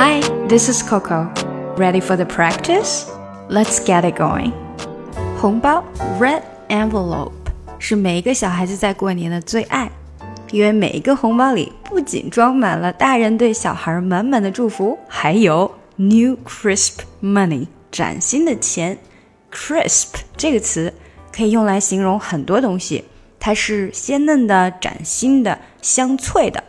Hi, this is Coco. Ready for the practice? Let's get it going. 红包 red envelope 是每一个小孩子在过年的最爱，因为每一个红包里不仅装满了大人对小孩满满的祝福，还有 new crisp money 崭新的钱。crisp 这个词可以用来形容很多东西，它是鲜嫩的、崭新的、香脆的。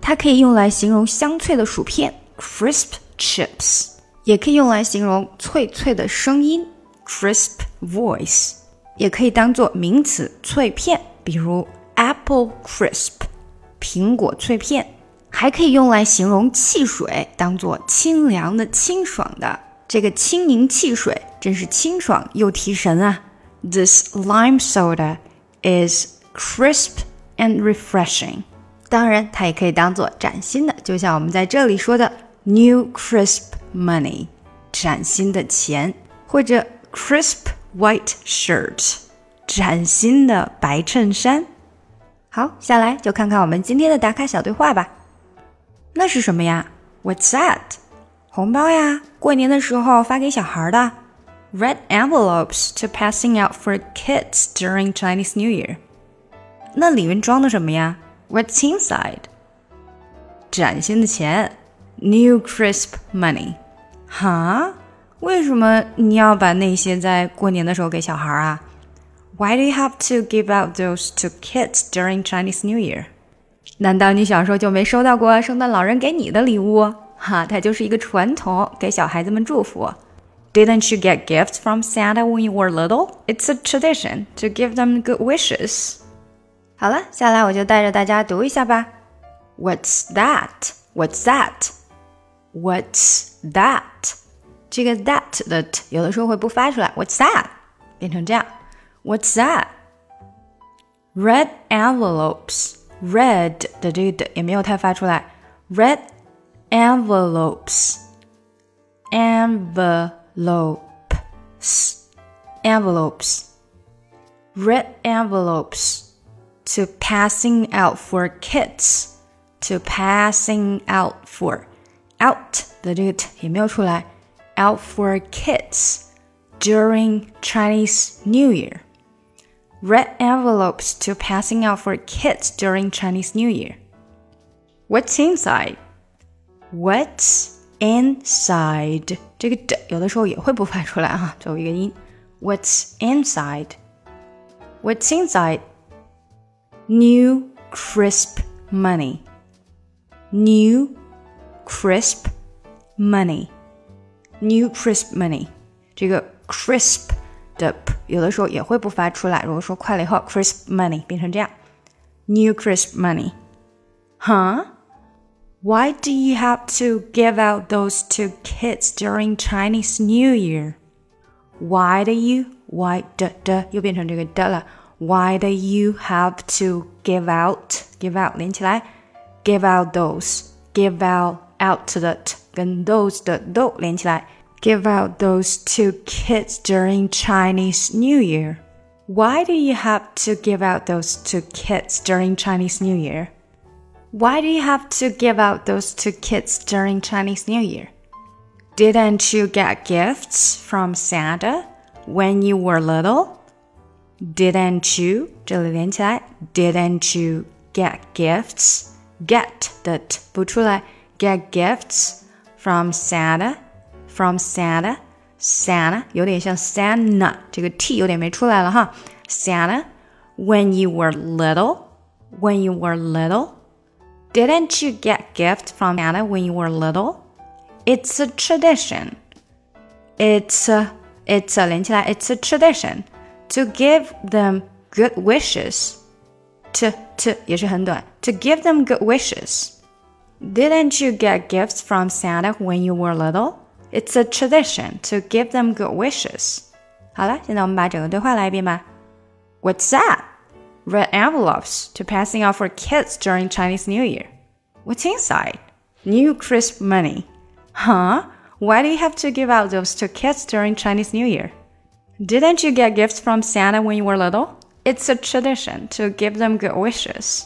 它可以用来形容香脆的薯片 crisp chips，也可以用来形容脆脆的声音 crisp voice，也可以当做名词脆片，比如 apple crisp，苹果脆片。还可以用来形容汽水，当做清凉的、清爽的。这个清柠汽水真是清爽又提神啊！This lime soda is crisp and refreshing。当然，它也可以当做崭新的，就像我们在这里说的 new crisp money，崭新的钱，或者 crisp white shirt，崭新的白衬衫。好，下来就看看我们今天的打卡小对话吧。那是什么呀？What's that？红包呀，过年的时候发给小孩的。Red envelopes to passing out for kids during Chinese New Year。那里面装的什么呀？What's inside？崭新的钱 ，new crisp money。哈？为什么你要把那些在过年的时候给小孩啊？Why do you have to give out those to kids during Chinese New Year？难道你小时候就没收到过圣诞老人给你的礼物？哈，它就是一个传统，给小孩子们祝福。Didn't you get gifts from Santa when you were little? It's a tradition to give them good wishes. 好了，下来我就带着大家读一下吧。What's that? What's that? What's that? 这个 that 的 t 有的时候会不发出来。What's that? 变成这样。What's that? Red envelopes. Red 的这个的也没有太发出来。Red envelopes. Envelopes. Envelopes. Red envelopes to passing out for kids, to passing out for out 的这个 t 也没有出来，out for kids during Chinese New Year. Red envelopes to passing out for kids during Chinese New Year. What's inside? What's inside? 这个的有的时候也会不发出来啊，最后一个音。What's inside? What's inside? New crisp money. New crisp money. New crisp money. 这个 crisp 的 p 有的时候也会不发出来。如果说快了以后，crisp money 变成这样，new crisp money. Huh? Why do you have to give out those to kids during Chinese New Year? Why do you? Why 的的又变成这个的了。why do you have to give out give out 连起来，give out those give out out 的 t 跟 those 的 do 连起来，give out those to kids during Chinese New Year. Why do you have to give out those to kids during Chinese New Year? Why do you have to give out those to kids during Chinese New Year? Didn't you get gifts from Santa when you were little? Didn't you？这里连起来，Didn't you get gifts? Get 的 t 不出来 ，Get gifts from Santa? From Santa? Santa 有点像 Santa，这个 t 有点没出来了哈。Santa, when you were little, when you were little, didn't you get gifts from Santa when you were little? It's a tradition. It's a, it's a 连起来，It's a tradition to give them good wishes. To to 也是很短，to give them good wishes. Didn't you get gifts from Santa when you were little? It's a tradition to give them good wishes. 好了，现在我们把整个对话来一遍吧。What's that? Red envelopes to passing out for kids during Chinese New Year. What's inside? New crisp money. Huh? Why do you have to give out those to kids during Chinese New Year? Didn't you get gifts from Santa when you were little? It's a tradition to give them good wishes.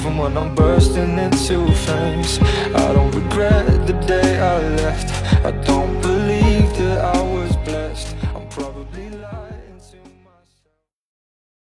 even when I'm bursting into flames. I don't regret the day I left. I don't believe that I was blessed.